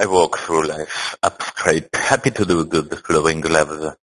I walk through life up straight, happy to do good, flowing love.